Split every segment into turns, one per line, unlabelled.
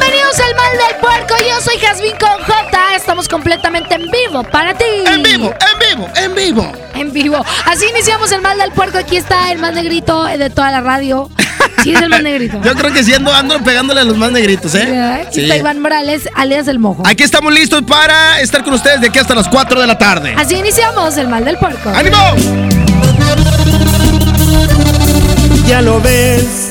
Bienvenidos al Mal del Puerco, yo soy Jasmine con J. Estamos completamente en vivo para ti.
En vivo, en vivo, en vivo.
En vivo. Así iniciamos el Mal del Puerco. Aquí está el más negrito de toda la radio. Sí, es el más negrito.
Yo creo que sí ando, ando pegándole a los más negritos, ¿eh?
Aquí está Iván Morales, alias el mojo.
Aquí estamos listos para estar con ustedes de aquí hasta las 4 de la tarde.
Así iniciamos el Mal del Puerco.
¡Ánimo!
Ya lo ves,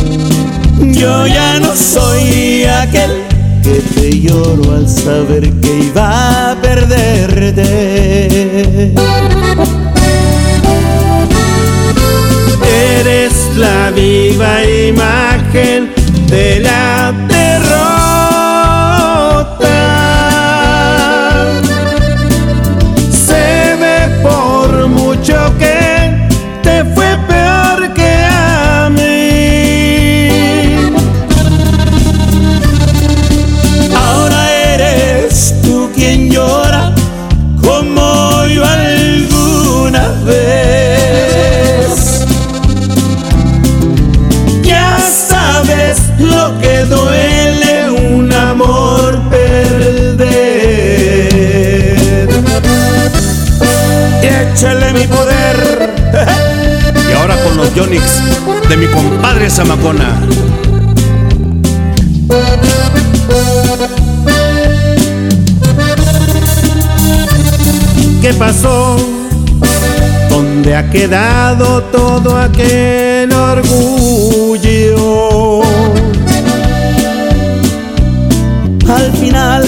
Yo ya no soy aquel que te lloro al saber que iba a perderte. Eres la viva imagen de la échale mi poder.
Y ahora con los Yonix de mi compadre Zamacona.
¿Qué pasó? ¿Dónde ha quedado todo aquel orgullo? Al final,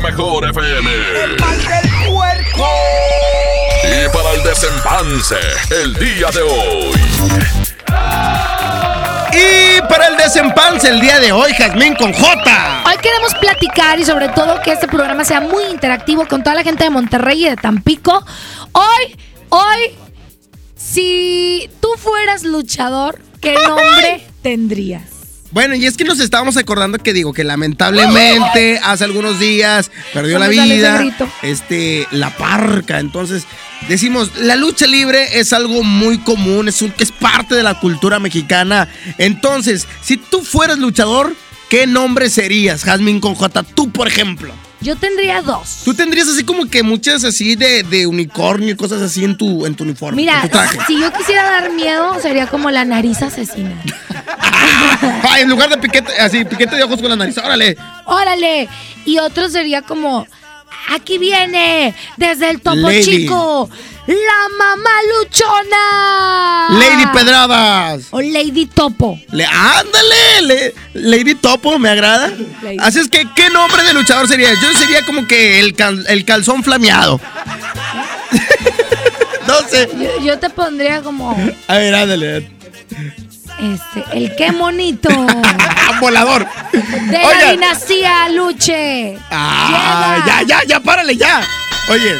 mejor FM.
El mal del puerco.
Y para el desempance, el día de hoy.
Y para el desempance el día de hoy, Jazmín con J.
Hoy queremos platicar y sobre todo que este programa sea muy interactivo con toda la gente de Monterrey y de Tampico. Hoy, hoy, si tú fueras luchador, ¿qué nombre tendrías?
Bueno, y es que nos estábamos acordando que digo que lamentablemente hace algunos días perdió la vida este la parca, entonces decimos, la lucha libre es algo muy común, es un, que es parte de la cultura mexicana. Entonces, si tú fueras luchador, ¿qué nombre serías, Jazmín con J? Tú, por ejemplo.
Yo tendría dos.
Tú tendrías así como que muchas así de, de unicornio y cosas así en tu, en tu uniforme.
Mira,
en tu traje.
si yo quisiera dar miedo, sería como la nariz asesina.
Ay, en lugar de piquete, así, piquete de ojos con la nariz, órale.
¡Órale! Y otro sería como, aquí viene, desde el topo
Lady.
chico, la mamá luchona.
Lady Pedradas.
O Lady Topo.
Le, ándale, le- Lady Topo, me agrada.
Lady.
Así es que, ¿qué nombre de luchador sería? Yo sería como que el, cal- el calzón flameado. no sé.
Yo, yo te pondría como,
A ver, ándale.
Este, el qué monito.
Volador.
De la dinastía Luche.
Ah,
Llega.
ya, ya, ya, párale, ya. Oye.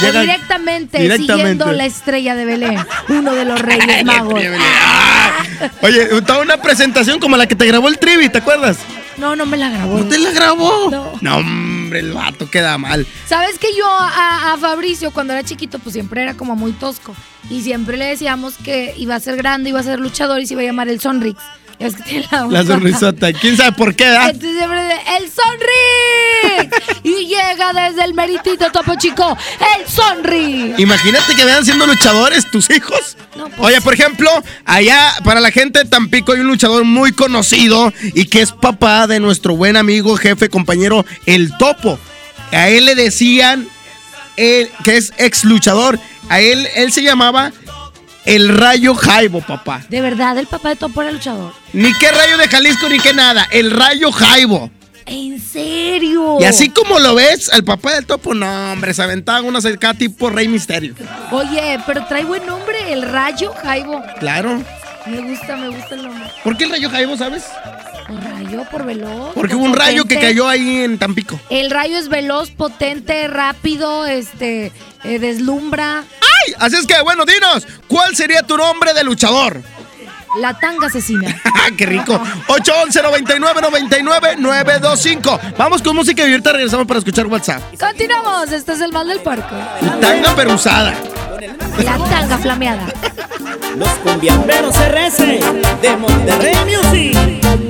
Llega-
directamente,
directamente.
siguiendo la estrella de Belén, uno de los reyes magos.
Ah, Oye, toda una presentación como la que te grabó el Trivi, ¿te acuerdas?
No, no me la grabó.
¿No te la grabó?
No.
El vato queda mal.
¿Sabes que yo a, a Fabricio cuando era chiquito pues siempre era como muy tosco y siempre le decíamos que iba a ser grande, iba a ser luchador y se iba a llamar el Sonrix. Que tiene la,
La sonrisota. ¿Quién sabe por qué, da?
Entonces siempre dice, ¡El Sonrix! y llega desde el meritito Topo Chico, ¡El Sonrix!
Imagínate que vean siendo luchadores tus hijos.
No, pues-
Oye, por ejemplo, allá para la gente de Tampico hay un luchador muy conocido y que es papá de nuestro buen amigo, jefe, compañero, el Topo. A él le decían, él, que es ex luchador, a él, él se llamaba el Rayo Jaibo, papá.
De verdad, el papá de Topo era luchador.
Ni qué Rayo de Jalisco ni qué nada, el Rayo Jaibo.
¿En serio?
Y así como lo ves, al papá del Topo, no, hombre, se aventaba una cerca tipo Rey Misterio.
Oye, pero trae buen nombre, el Rayo Jaibo.
Claro.
Me gusta, me gusta el nombre.
¿Por qué el Rayo Jaibo, sabes?
Por rayo, por veloz.
Porque
por
hubo un rayo que cayó ahí en Tampico.
El rayo es veloz, potente, rápido, este, eh, deslumbra.
¡Ay! Así es que, bueno, dinos, ¿cuál sería tu nombre de luchador?
La tanga asesina.
¡Qué rico! 811 99 99 925 Vamos con música y ahorita regresamos para escuchar WhatsApp.
Continuamos, este es el mal del puerco.
Tanga perusada.
La tanga flameada.
Los cumbiamberos RS de Monterrey Music.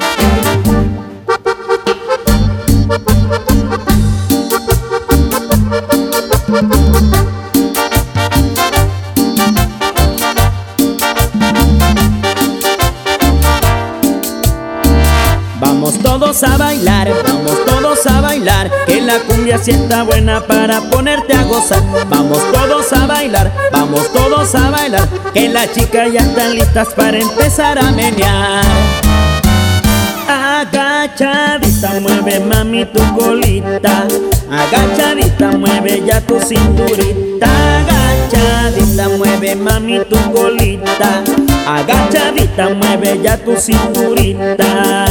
A bailar, vamos todos a bailar, que la cumbia sienta buena para ponerte a gozar. Vamos todos a bailar, vamos todos a bailar, que las chicas ya están listas para empezar a menear. Agachadita, mueve mami tu colita. Agachadita, mueve ya tu cinturita. Agachadita, mueve mami tu colita. Agachadita, mueve ya tu cinturita.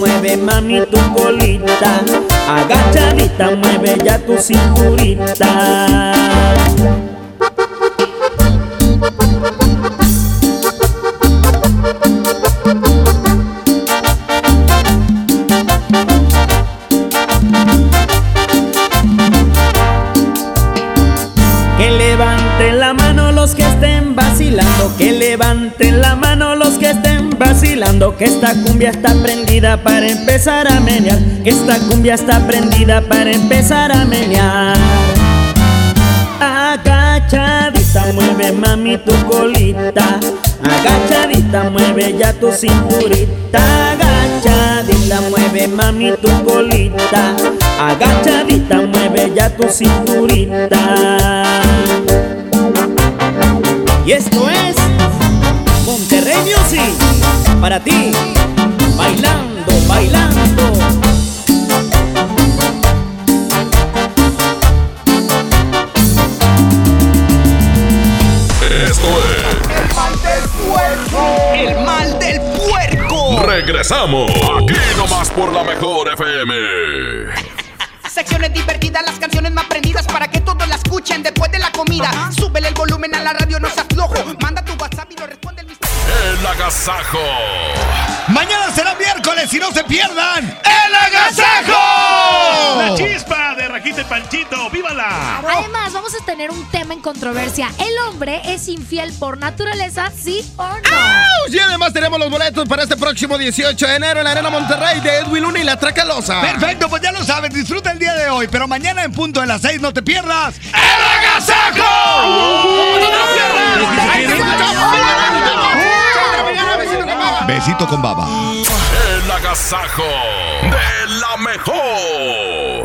Mueve mami tu colita, agachadita mueve ya tu cinturita. Que levanten la mano los que estén vacilando, que levanten la mano los que estén vacilando, que esta cumbia está para empezar a menear, que esta cumbia está prendida para empezar a menear. Agachadita mueve mami tu colita, agachadita mueve ya tu cinturita, agachadita mueve mami tu colita, agachadita mueve ya tu cinturita. Y esto es Monterrey Music para ti, bailando.
Esto es
El mal del puerco.
Regresamos. Aquí nomás por la mejor FM.
Secciones divertidas, las canciones más prendidas para que todos la escuchen después de la comida. Súbele el volumen a la radio, no seas flojo. Manda tu WhatsApp y lo responde el
agasajo.
Mañana será miércoles y no se pierdan
¡El agasajo!
La chispa de Rajita y Panchito, ¡vívala!
Además, vamos a tener un tema en controversia. ¿El hombre es infiel por naturaleza, sí o no?
Y además tenemos los boletos para este próximo 18 de enero en la Arena Monterrey de Edwin Luna y la Tracalosa.
Perfecto, pues ya lo sabes, disfruta el día de hoy, pero mañana en punto de las 6 no te pierdas
¡El
Besito con baba.
El agasajo de la mejor.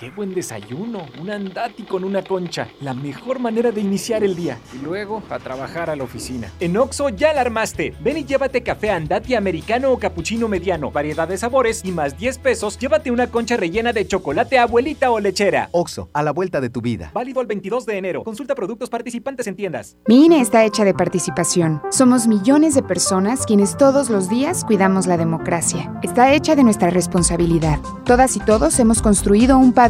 Qué buen desayuno, un andati con una concha, la mejor manera de iniciar el día. Y luego a trabajar a la oficina. En Oxo ya la armaste. Ven y llévate café andati americano o capuchino mediano, variedad de sabores y más 10 pesos, llévate una concha rellena de chocolate abuelita o lechera.
Oxo, a la vuelta de tu vida.
Válido el 22 de enero. Consulta productos participantes en tiendas.
Mi INE está hecha de participación. Somos millones de personas quienes todos los días cuidamos la democracia. Está hecha de nuestra responsabilidad. Todas y todos hemos construido un padrón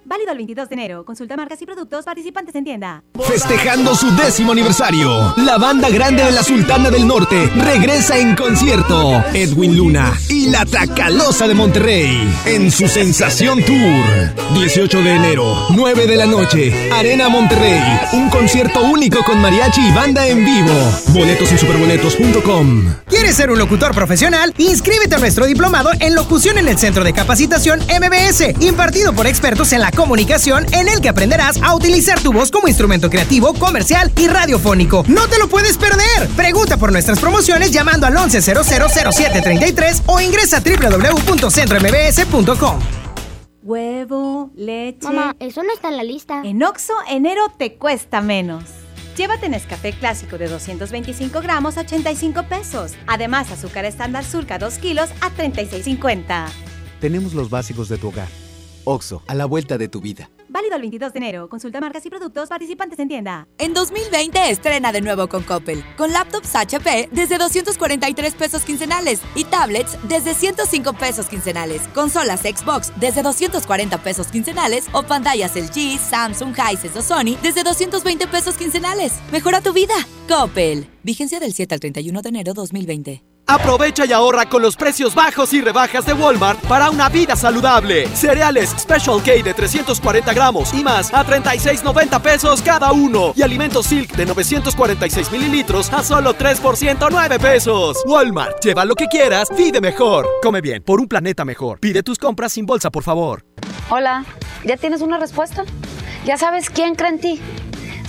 Válido el 22 de enero. Consulta marcas y productos participantes en tienda.
Festejando su décimo aniversario, la banda grande de la Sultana del Norte regresa en concierto. Edwin Luna y la Tracalosa de Monterrey en su Sensación Tour. 18 de enero, 9 de la noche, Arena Monterrey. Un concierto único con mariachi y banda en vivo. Boletos en superboletos.com.
¿Quieres ser un locutor profesional? Inscríbete a nuestro diplomado en locución en el Centro de Capacitación MBS, impartido por expertos en la comunicación, en el que aprenderás a utilizar tu voz como instrumento creativo, comercial y radiofónico. ¡No te lo puedes perder! Pregunta por nuestras promociones llamando al 11000733 o ingresa a www.centrombs.com.
Huevo, leche.
Mamá, eso no está en la lista.
En Oxo, enero te cuesta menos. Llévate Nescafé clásico de 225 gramos a 85 pesos. Además, azúcar estándar surca 2 kilos a 36.50.
Tenemos los básicos de tu hogar. Oxo, a la vuelta de tu vida.
Válido el 22 de enero. Consulta marcas y productos participantes en tienda.
En 2020 estrena de nuevo con Coppel, con laptops HP desde 243 pesos quincenales y tablets desde 105 pesos quincenales, consolas Xbox desde 240 pesos quincenales o pantallas LG, Samsung, Hisense o Sony desde 220 pesos quincenales. Mejora tu vida. Coppel. Vigencia del 7 al 31 de enero 2020.
Aprovecha y ahorra con los precios bajos y rebajas de Walmart para una vida saludable. Cereales Special K de 340 gramos y más a 36.90 pesos cada uno. Y alimentos Silk de 946 mililitros a solo 3 por 109 pesos. Walmart, lleva lo que quieras, vive mejor. Come bien, por un planeta mejor. Pide tus compras sin bolsa, por favor.
Hola, ¿ya tienes una respuesta? ¿Ya sabes quién cree en ti?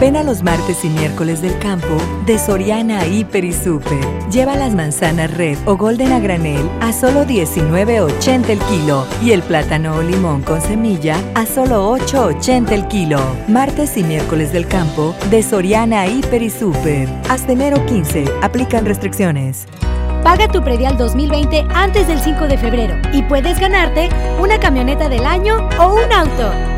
Ven a los martes y miércoles del campo de Soriana Hiper y Super. Lleva las manzanas red o golden a granel a solo 19.80 el kilo y el plátano o limón con semilla a solo 8.80 el kilo. Martes y miércoles del campo de Soriana Hiper y Super. Hasta enero 15. Aplican restricciones.
Paga tu predial 2020 antes del 5 de febrero y puedes ganarte una camioneta del año o un auto.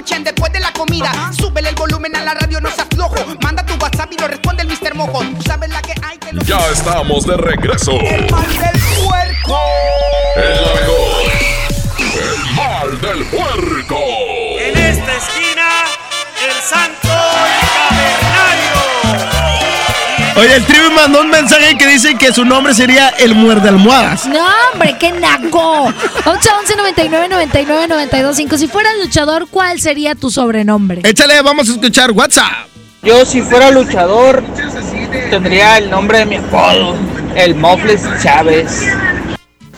escuchen después de la comida. Súbele el volumen a la radio, no se aflojo. Manda tu WhatsApp y lo responde el Mr. Mojo. Tú sabes la que hay que lo
Ya estamos de regreso.
El mal del puerco.
Es la mejor. El mal del puerco.
En esta esquina, el santo.
Oye, el tribu mandó un mensaje que dice que su nombre sería el muerde almohadas.
No, hombre, qué naco. 811 99 99 925. Si fueras luchador, ¿cuál sería tu sobrenombre?
Échale, vamos a escuchar WhatsApp.
Yo si fuera luchador tendría el nombre de mi apodo, el Mofles Chávez.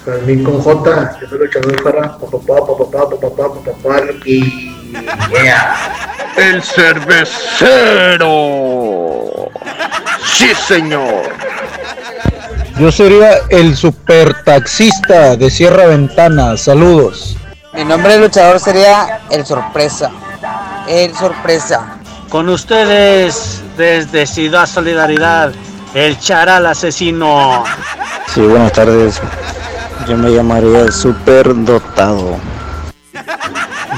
Fermín con J, yo soy luchador para papá, papá, papá, papá, papá, y
El cervecero. Sí, señor.
Yo sería el super taxista de Sierra Ventana. Saludos.
Mi nombre de luchador sería el Sorpresa. El Sorpresa.
Con ustedes, desde Ciudad Solidaridad, el charal asesino.
Sí, buenas tardes. Yo me llamaría el super dotado.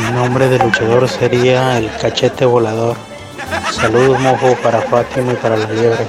Mi nombre de luchador sería el cachete volador. Saludos, mojo, para Fátima y para la liebre.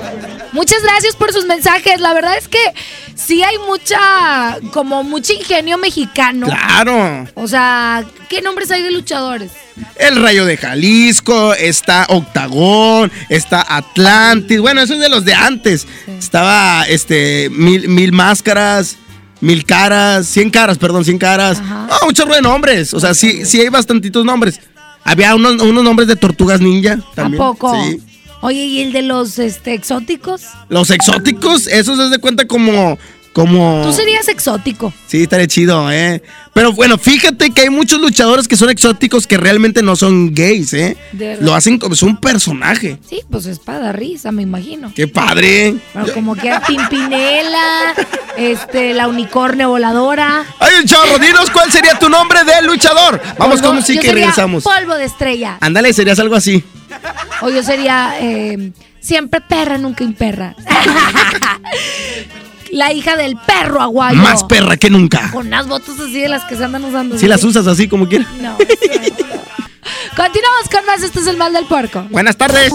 Muchas gracias por sus mensajes. La verdad es que sí hay mucha, como mucho ingenio mexicano.
Claro.
O sea, ¿qué nombres hay de luchadores?
El Rayo de Jalisco, está Octagón, está Atlantis. Bueno, eso es de los de antes. Estaba este mil, mil máscaras, mil caras, cien caras, perdón, cien caras. Ah, un chorro de nombres. O sea, sí, sí hay bastantitos nombres. Había unos, unos nombres de tortugas ninja también.
Tampoco.
Sí.
Oye, ¿y el de los este, exóticos?
Los exóticos, esos se de cuenta como. Como...
Tú serías exótico.
Sí, estaría chido, ¿eh? Pero bueno, fíjate que hay muchos luchadores que son exóticos que realmente no son gays, ¿eh?
De verdad.
Lo hacen como es un personaje.
Sí, pues espada risa, me imagino.
¡Qué padre!
Como que era Pimpinela, este, la unicornio voladora.
Hay un chorro, dinos cuál sería tu nombre de luchador. Vamos
Polvo-
con música y regresamos.
Polvo de estrella.
Ándale, serías algo así.
O yo sería eh, siempre perra, nunca imperra. la hija del perro aguayo.
Más perra que nunca.
Con unas botas así de las que se andan usando.
Si las usas así como quieras.
No. Continuamos con más. Este es el mal del puerco.
Buenas tardes.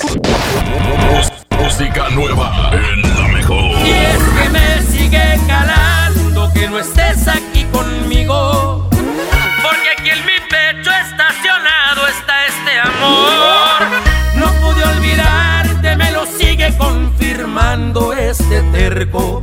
Música nueva en la mejor.
Y es que me sigue calando que no estés aquí conmigo. Porque aquí en mi pecho estacionado está este amor. No pude olvidarte, me lo sigue confirmando este terco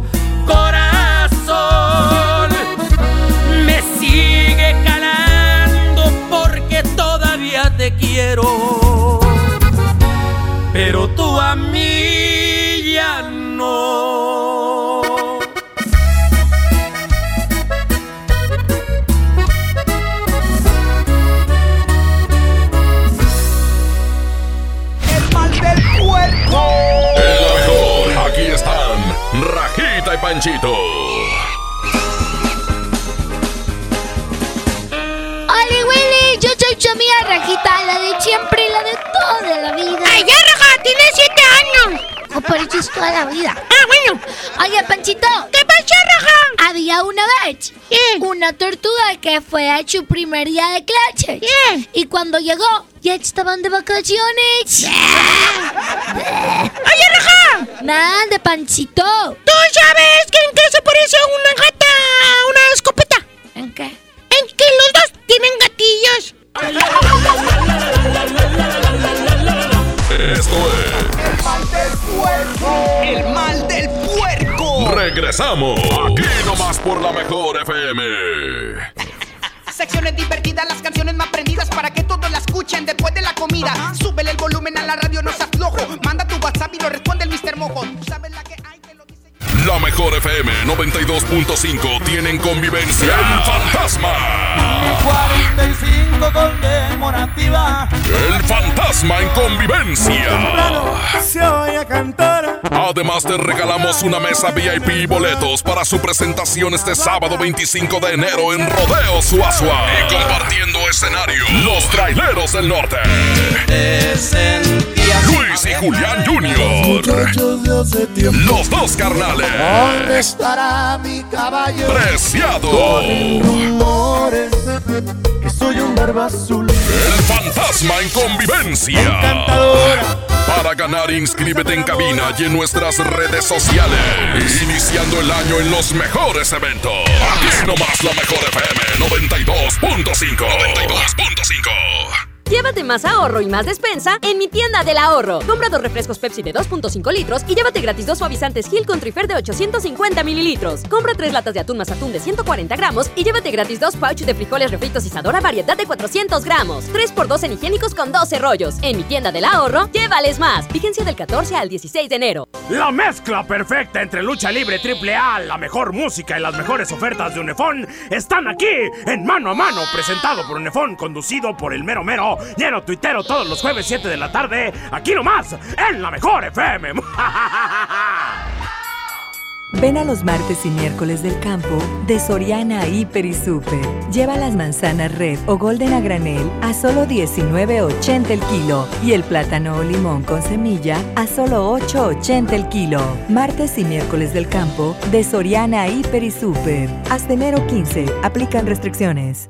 Rajita y Panchito.
¡Hola, Willy! Yo soy su amiga Rajita, la de siempre, la de toda la vida.
¡Ay, ya, Raja! ¡Tienes siete años!
O por eso es toda la vida. Ah,
bueno.
Oye, Panchito.
¿Qué pasa, Raja?
Había una vez una tortuga que fue a su primer día de clase. Y cuando llegó, ya estaban de vacaciones.
¡Oye, Raja!
Nada, de Panchito.
¿Tú sabes que en qué se parece una gata a una escopeta?
¿En qué?
En que los dos tienen gatillos.
Esto es
El mal del puerco. El mal del puerco.
Regresamos. Aquí nomás por la mejor FM.
Secciones divertidas, las canciones más prendidas para que todos la escuchen después de la comida. Súbele el volumen a la radio, no se aflojo. Manda tu WhatsApp y lo responde el Mr. Mojo. Tú sabes la que hay.
La mejor FM 92.5 tienen convivencia El Fantasma.
45 conmemorativa.
El Fantasma en convivencia.
Se oye cantar.
Además te regalamos una mesa VIP y boletos para su presentación este sábado 25 de enero en Rodeo Suazua. Y compartiendo escenario, los traileros del norte. Luis y Julián Jr. Los dos carnales.
¿Dónde estará mi caballo?
Preciado.
Que soy un barba azul.
El fantasma en convivencia.
Encantadora,
Para ganar, inscríbete en cabina y en nuestras redes sociales. Iniciando el año en los mejores eventos. Aquí nomás la mejor FM 92.5. 92.5.
Llévate más ahorro y más despensa en mi tienda del ahorro. Compra dos refrescos Pepsi de 2.5 litros y llévate gratis dos suavizantes Gil con Trifer de 850 mililitros. Compra tres latas de atún más atún de 140 gramos y llévate gratis dos pouch de frijoles refritos Isadora variedad de 400 gramos. 3x2 en higiénicos con 12 rollos. En mi tienda del ahorro, llévales más. Vigencia del 14 al 16 de enero.
La mezcla perfecta entre lucha libre triple A, la mejor música y las mejores ofertas de Unefón están aquí en Mano a Mano, presentado por Unefón, conducido por el mero mero, lleno tuitero todos los jueves 7 de la tarde, aquí nomás, en la mejor FM.
Ven a los martes y miércoles del campo de Soriana Hiper y Super. Lleva las manzanas red o golden a granel a solo 19.80 el kilo y el plátano o limón con semilla a solo 8.80 el kilo. Martes y miércoles del campo de Soriana Hiper y Super. Hasta enero 15. Aplican restricciones.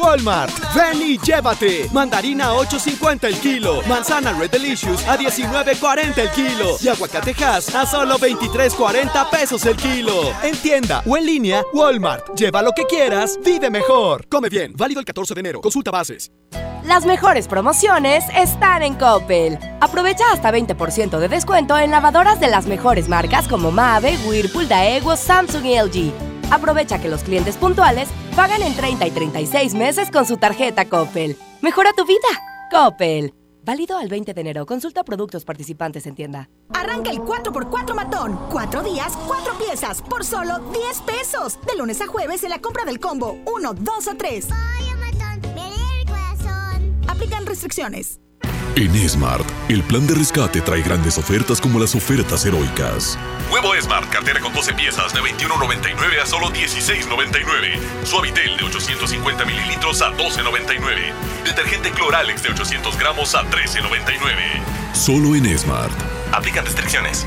Walmart. Ven y llévate. Mandarina a 8.50 el kilo. Manzana Red Delicious a 19.40 el kilo. Y aguacatejas a solo 23.40 pesos el kilo. En tienda o en línea, Walmart. Lleva lo que quieras, vive mejor. Come bien. Válido el 14 de enero. Consulta bases.
Las mejores promociones están en Coppel. Aprovecha hasta 20% de descuento en lavadoras de las mejores marcas como Mave, Whirlpool, Daewoo, Samsung y LG. Aprovecha que los clientes puntuales pagan en 30 y 36 meses con su tarjeta Coppel. Mejora tu vida. Coppel. Válido al 20 de enero. Consulta productos participantes en tienda.
Arranca el 4x4 matón. Cuatro días, cuatro piezas, por solo 10 pesos. De lunes a jueves en la compra del combo 1, 2 o 3. Aplican restricciones.
En Smart, el plan de rescate trae grandes ofertas como las ofertas heroicas.
Huevo Smart, cartera con 12 piezas de 21.99 a solo 16.99. Suavitel de 850 mililitros a 12.99. Detergente Cloralex de 800 gramos a 13.99.
Solo en Smart.
Aplican restricciones.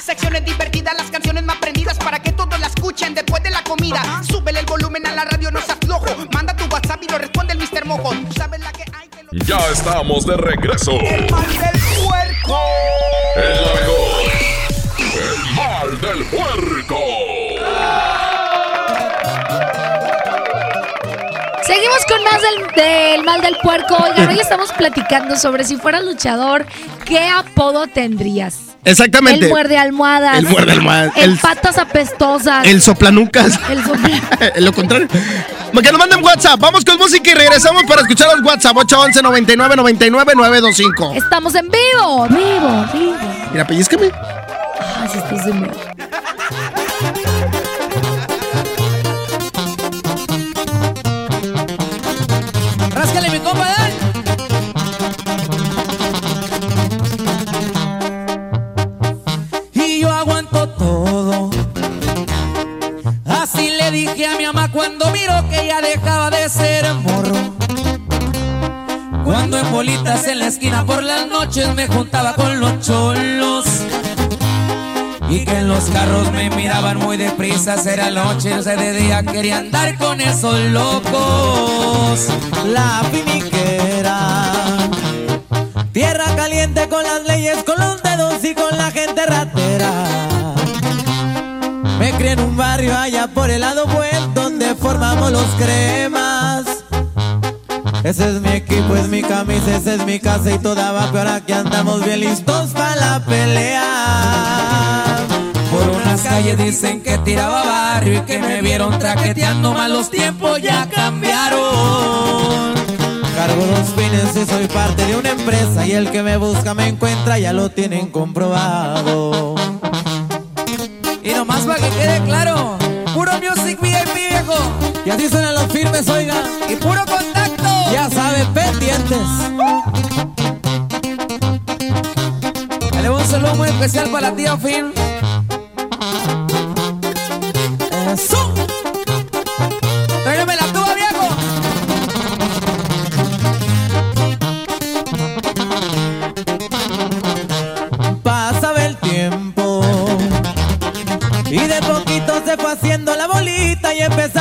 Secciones divertidas, las canciones más prendidas para que todos la escuchen después de la comida. Súbele el volumen a la radio, no se aflojo. Manda tu WhatsApp y lo responde el Mr. Mojo. Tú sabes la que hay.
Ya estamos de regreso.
El mal del puerco.
El mejor. El mal del puerco.
Seguimos con más del, del mal del puerco. Oigan, hoy estamos platicando sobre si fueras luchador, ¿qué apodo tendrías?
Exactamente.
El muerde almohadas.
El muerde almohadas.
El,
El-
patas apestosas.
El soplanucas.
El sopla-
Lo contrario. Que nos manden WhatsApp. Vamos con música y regresamos para escuchar los WhatsApp. 811 99 99 925.
Estamos en vivo, vivo, vivo.
Mira, pellizcame.
Ay, si estás en vivo.
Ya dejaba de ser morro. Cuando en bolitas en la esquina por las noches me juntaba con los cholos. Y que en los carros me miraban muy deprisa, era noche, o sea, de día quería andar con esos locos.
La finiquera. Tierra caliente con las leyes, con los dedos y con la gente ratera. En un barrio allá por el lado buen donde formamos los cremas. Ese es mi equipo, es mi camisa, esa es mi casa y toda va, ahora que andamos bien listos para la pelea.
Por unas calles dicen que tiraba barrio y que me vieron traqueteando mal los tiempos ya cambiaron.
Cargo los fines y soy parte de una empresa y el que me busca me encuentra, ya lo tienen comprobado.
Y nomás para que quede claro, puro music VIP viejo.
Y así suenan los firmes, oiga.
Y puro contacto.
Ya saben, pendientes.
Le un saludo muy especial para la tía Fin.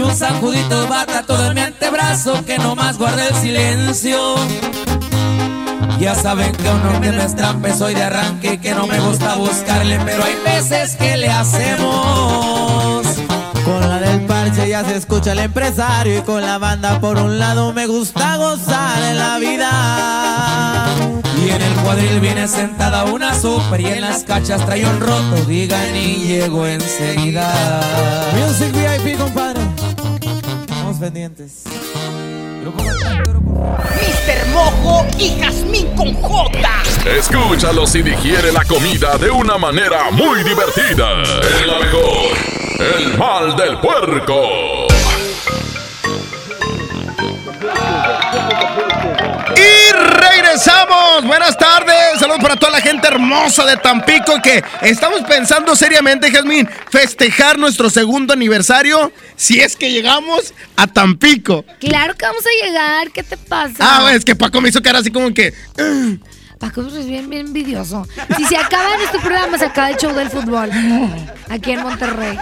Y un sacudito bata todo en mi antebrazo que nomás guarda el silencio. Ya saben que uno que no es trampe, soy de arranque y que no me gusta buscarle, pero hay veces que le hacemos.
Con la del parche ya se escucha el empresario y con la banda por un lado me gusta gozar en la vida.
Y en el cuadril viene sentada una super y en las cachas trae un roto, digan y llego enseguida.
Music VIP, compadre. Pendientes.
Mr. Mojo y Jazmín con J.
Escúchalos y digiere la comida de una manera muy divertida. Es la mejor. El mal del puerco.
Regresamos. Buenas tardes. Saludos para toda la gente hermosa de Tampico que estamos pensando seriamente, Jazmín, festejar nuestro segundo aniversario si es que llegamos a Tampico.
Claro que vamos a llegar. ¿Qué te pasa?
Ah, es que Paco me hizo cara así como que. "Ah".
Paco es bien, bien envidioso. Si se acaba en este programa, se acaba el show del fútbol. Aquí en Monterrey.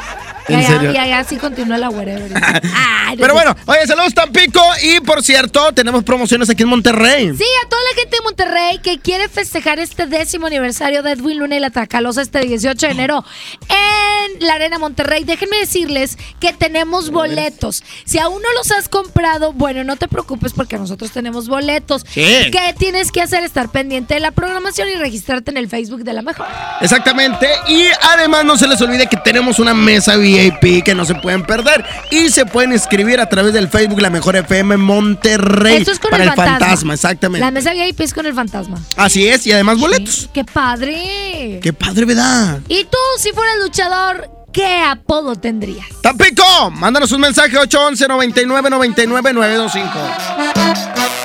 Y allá sí continúa la wherever. Ay,
Pero bueno, oye, saludos Tampico. Y por cierto, tenemos promociones aquí en Monterrey.
Sí, a toda la gente de Monterrey que quiere festejar este décimo aniversario de Edwin Luna y la Tracalosa este 18 de enero en la Arena Monterrey. Déjenme decirles que tenemos boletos. Si aún no los has comprado, bueno, no te preocupes porque nosotros tenemos boletos.
Sí.
¿Qué tienes que hacer? Estar pendiente de la programación y registrarte en el Facebook de la mejor.
Exactamente. Y además no se les olvide que tenemos una mesa VIP que no se pueden perder. Y se pueden inscribir a través del Facebook La Mejor FM Monterrey.
Esto es con
para
el
el
fantasma.
fantasma, exactamente.
La mesa VIP es con el fantasma.
Así es, y además boletos.
¡Qué padre!
Qué padre, ¿verdad?
Y tú, si fueras luchador, ¿qué apodo tendrías?
Tampico, mándanos un mensaje 811 99 99 925.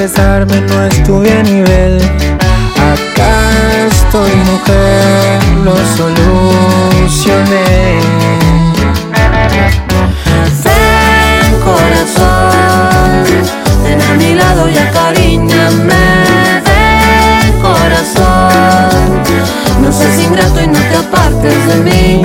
Expresarme, no estuve a nivel. Acá estoy, mujer, lo solucioné.
Ven corazón, ven a mi lado y acariñame. Ven corazón, no seas ingrato y no te apartes de mí.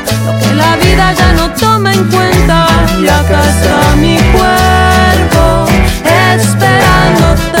que la vida ya no toma en cuenta. Y acá mi cuerpo esperándote.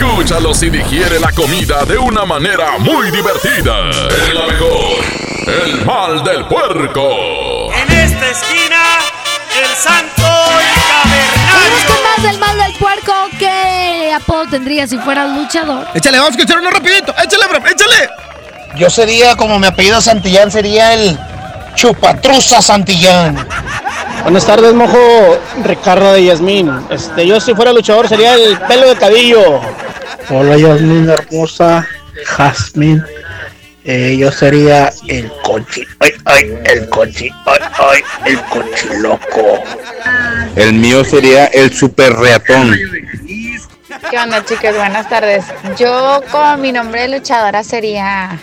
Escúchalos y digiere la comida de una manera muy divertida. Es la mejor. El mal del puerco.
En esta esquina, el santo
Vamos con más del mal del puerco. ¿Qué apodo tendría si fueras luchador?
Échale, vamos a escuchar uno rapidito. Échale, bro, échale.
Yo sería, como mi apellido Santillán, sería el Chupatruza Santillán.
Buenas tardes, mojo. Ricardo de Yasmín. Este, yo si fuera luchador sería el pelo de cabello.
Hola Yasmin hermosa, Jasmine. Eh, yo sería el cochi, ay, ay, el cochi, ay, ay, el cochi loco.
El mío sería el super reatón.
¿Qué onda, chicos? Buenas tardes. Yo, como mi nombre de luchadora, sería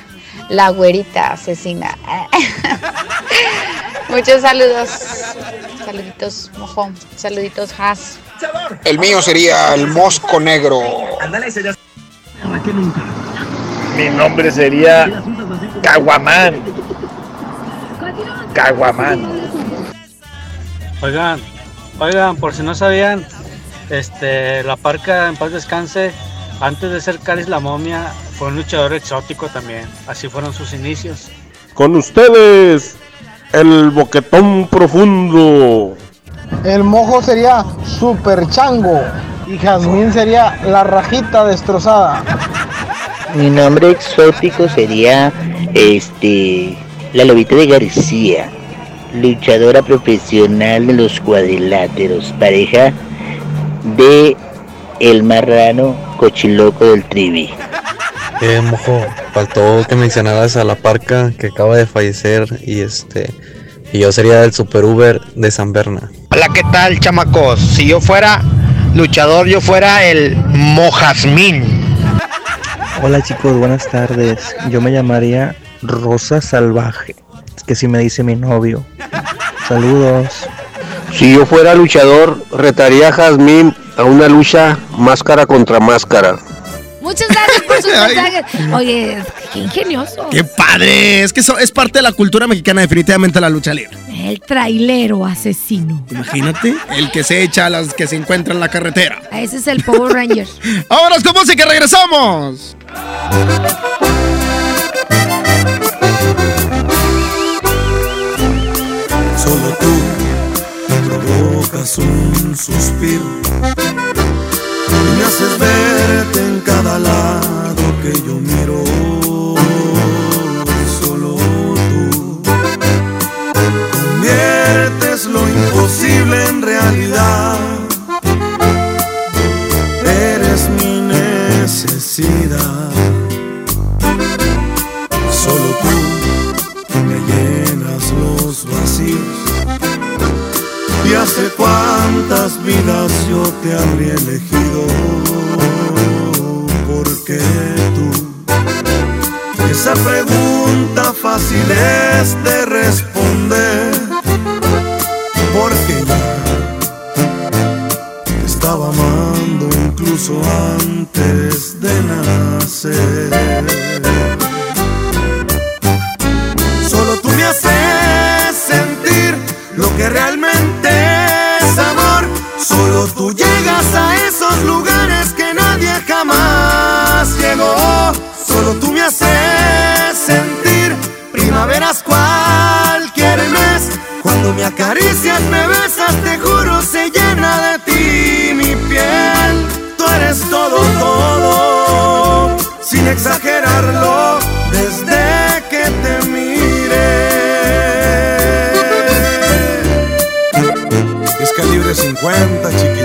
la güerita asesina. Muchos saludos. Saluditos, mojón. Saluditos, Has.
El mío sería el Mosco Negro.
Mi nombre sería Caguamán. Caguamán.
Oigan, oigan, por si no sabían, este, la parca en paz descanse, antes de ser Caris la momia, fue un luchador exótico también. Así fueron sus inicios.
Con ustedes, el boquetón profundo.
El mojo sería super chango. Y Jazmín sería la rajita destrozada.
Mi nombre exótico sería este la lobita de García, luchadora profesional de los cuadriláteros, pareja de el marrano cochiloco del trivi.
Eh, mojo, faltó que mencionaras a la parca que acaba de fallecer y este y yo sería el super Uber de San Berna.
Hola, ¿qué tal, chamacos? Si yo fuera luchador, yo fuera el Mojasmín.
Hola chicos, buenas tardes. Yo me llamaría Rosa Salvaje. Es que si me dice mi novio. Saludos.
Si yo fuera luchador, retaría a Jazmín a una lucha máscara contra máscara.
Muchas gracias sus mensajes. Oye, qué ingenioso.
¡Qué padre! Es que eso es parte de la cultura mexicana, definitivamente la lucha libre.
El trailero asesino.
Imagínate, el que se echa a las que se encuentran en la carretera.
Ese es el Power Ranger.
Ahora con música, regresamos.
Solo tú provocas un suspiro y me haces verte en cada lado que yo miro. Solo tú conviertes lo imposible en realidad. Eres mi necesidad. Solo tú me llenas los vacíos. Y hace cuántas vidas yo te habría elegido. Porque esa pregunta fácil es de responder. Porque ya te estaba amando incluso antes de nacer. Acaricias, me besas, te juro, se llena de ti mi piel. Tú eres todo, todo, sin exagerarlo, desde que te miré. Es calibre 50, chiquitita.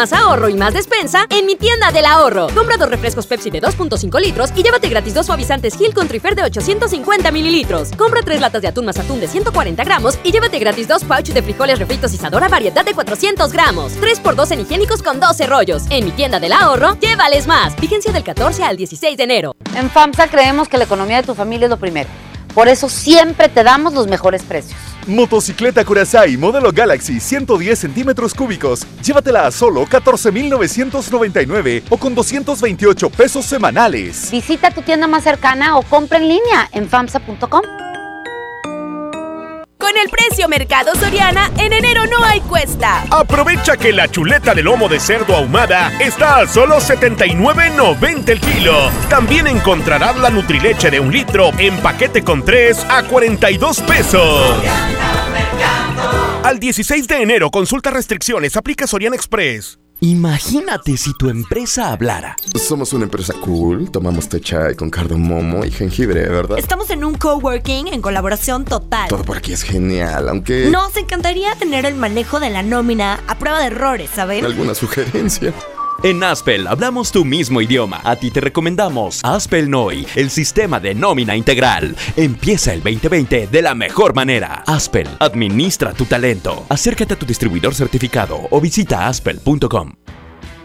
Más
ahorro y más despensa en mi tienda del ahorro. Compra dos refrescos Pepsi de 2.5 litros y llévate gratis dos suavizantes Gil con Trifer de 850 mililitros. Compra tres latas de atún más atún de 140 gramos y llévate gratis dos pouches de frijoles refritos Isadora variedad de 400 gramos. 3x2 en higiénicos con 12 rollos. En mi tienda del ahorro, llévales más. Vigencia del 14 al 16 de enero.
En FAMSA creemos que la economía de tu familia es lo primero. Por eso siempre te damos los mejores precios.
Motocicleta Curaçao modelo Galaxy 110 centímetros cúbicos. Llévatela a solo 14,999 o con 228 pesos semanales.
Visita tu tienda más cercana o compra en línea en FAMSA.com.
Con el precio Mercado Soriana, en enero no hay cuesta.
Aprovecha que la chuleta de lomo de cerdo ahumada está a solo 79.90 el kilo. También encontrarás la Nutrileche de un litro en paquete con 3 a 42 pesos. Al 16 de enero, consulta restricciones, aplica Soriana Express.
Imagínate si tu empresa hablara.
Somos una empresa cool, tomamos té chai con cardamomo y jengibre, ¿verdad?
Estamos en un coworking en colaboración total.
Todo por aquí es genial, aunque...
Nos encantaría tener el manejo de la nómina a prueba de errores, ¿saben?
¿Alguna sugerencia?
En Aspel hablamos tu mismo idioma. A ti te recomendamos Aspel Noi, el sistema de nómina integral. Empieza el 2020 de la mejor manera. Aspel, administra tu talento. Acércate a tu distribuidor certificado o visita aspel.com.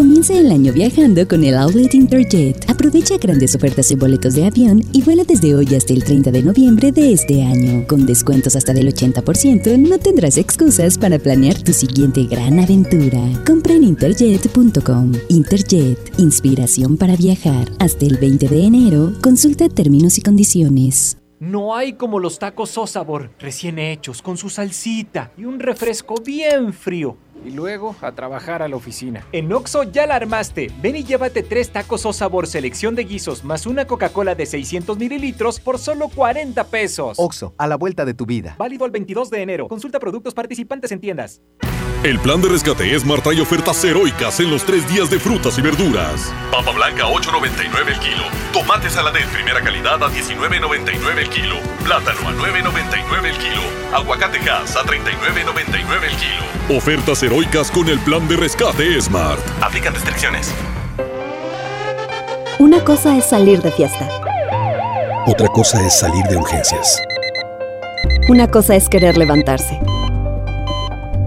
Comienza el año viajando con el Outlet Interjet. Aprovecha grandes ofertas en boletos de avión y vuela desde hoy hasta el 30 de noviembre de este año. Con descuentos hasta del 80%, no tendrás excusas para planear tu siguiente gran aventura. Compra en interjet.com. Interjet, inspiración para viajar. Hasta el 20 de enero, consulta términos y condiciones.
No hay como los tacos o sabor, recién hechos, con su salsita y un refresco bien frío. Y luego a trabajar a la oficina. En Oxo ya la armaste. Ven y llévate tres tacos o sabor selección de guisos más una Coca-Cola de 600 mililitros por solo 40 pesos.
Oxo, a la vuelta de tu vida.
Válido el 22 de enero. Consulta productos participantes en tiendas.
El plan de rescate Smart trae ofertas heroicas en los tres días de frutas y verduras. Papa blanca 8.99 el kilo. Tomate saladet primera calidad a 19.99 el kilo. Plátano a 9.99 el kilo. Aguacate gas a 39.99 el kilo. Ofertas heroicas con el plan de rescate Smart. Aplican restricciones.
Una cosa es salir de fiesta.
Otra cosa es salir de urgencias.
Una cosa es querer levantarse.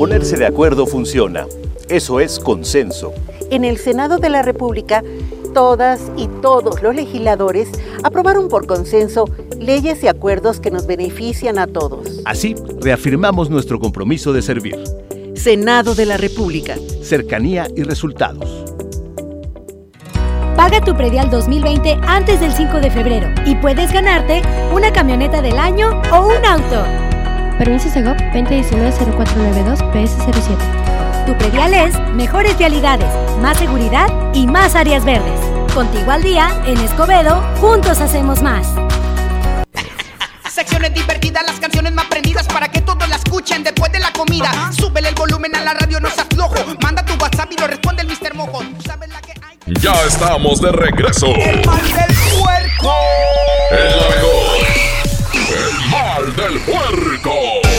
Ponerse de acuerdo funciona. Eso es consenso.
En el Senado de la República, todas y todos los legisladores aprobaron por consenso leyes y acuerdos que nos benefician a todos.
Así, reafirmamos nuestro compromiso de servir.
Senado de la República.
Cercanía y resultados.
Paga tu predial 2020 antes del 5 de febrero y puedes ganarte una camioneta del año o un auto.
Permiso Segov 2019-0492 PS07.
Tu predial es mejores vialidades, más seguridad y más áreas verdes. Contigo al día, en Escobedo, juntos hacemos más.
Secciones divertidas, las canciones más prendidas para que todos la escuchen después de la comida. Súbele el volumen a la radio, no seas flojo. Manda tu WhatsApp y lo responde el Mr. Mojo. ¿Tú sabes la que hay?
Ya estamos de regreso.
El mal del puerco.
Es la mejor. El mal del puerco.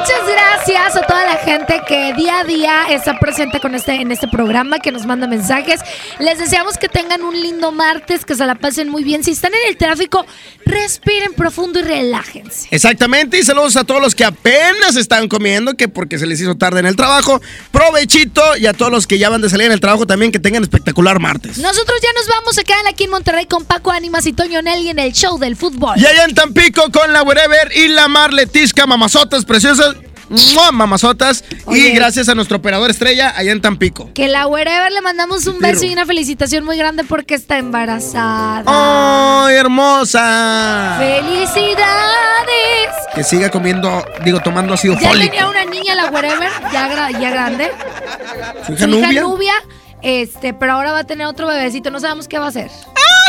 Muchas gracias a toda la gente que día a día está presente con este, en este programa, que nos manda mensajes. Les deseamos que tengan un lindo martes, que se la pasen muy bien. Si están en el tráfico, respiren profundo y relájense.
Exactamente, y saludos a todos los que apenas están comiendo, que porque se les hizo tarde en el trabajo. Provechito y a todos los que ya van de salir en el trabajo también, que tengan espectacular martes.
Nosotros ya nos vamos, se quedan aquí en Monterrey con Paco Ánimas y Toño Nelly en el show del fútbol.
Y allá en Tampico con la Wherever y la Marletisca, mamazotas preciosas. ¡Mua! Mamazotas.
Oye.
Y gracias a nuestro operador estrella allá en Tampico.
Que la wherever le mandamos un beso y una felicitación muy grande porque está embarazada.
¡Ay, hermosa!
¡Felicidades!
Que siga comiendo, digo, tomando ácido
Ya
fólico.
tenía una niña la wherever, ya, gra- ya grande.
¿Su hija
Su hija
Nubia?
Nubia, este, pero ahora va a tener otro bebecito, no sabemos qué va a hacer.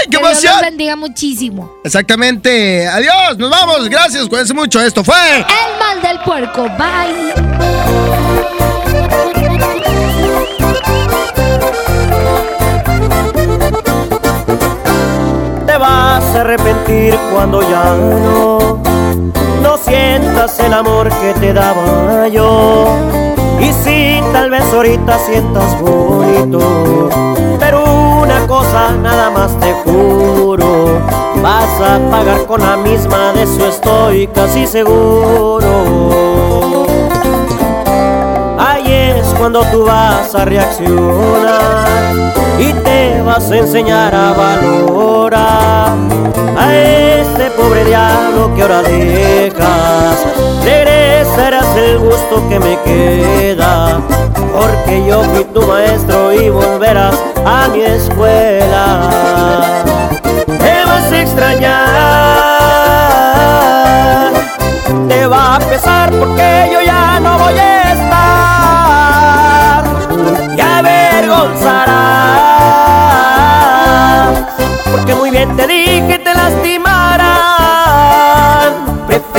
¡Ay, qué
que Dios
emoción!
los bendiga muchísimo.
Exactamente. Adiós, nos vamos. Gracias, cuídense mucho. Esto fue.
El mal del puerco, bye.
te vas a arrepentir cuando ya no no sientas el amor que te daba yo y si tal vez ahorita sientas bonito pero cosa nada más te juro. Vas a pagar con la misma de eso estoy casi seguro. Ahí es cuando tú vas a reaccionar y te vas a enseñar a valorar a este pobre diablo que ahora dejas. Regresarás el gusto que me queda, porque yo fui tu maestro y volverás a mi escuela. Te vas a extrañar, te va a pesar porque yo ya no voy a estar. Y avergonzarás porque muy bien te dije te lastimarán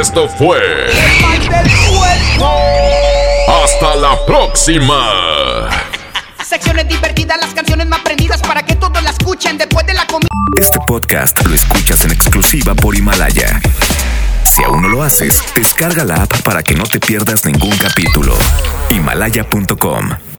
Esto fue.
El mal del puerco.
Hasta la próxima.
Secciones divertidas, las canciones más prendidas para que todos la escuchen después de la comida.
Este podcast lo escuchas en exclusiva por Himalaya. Si aún no lo haces, descarga la app para que no te pierdas ningún capítulo. Himalaya.com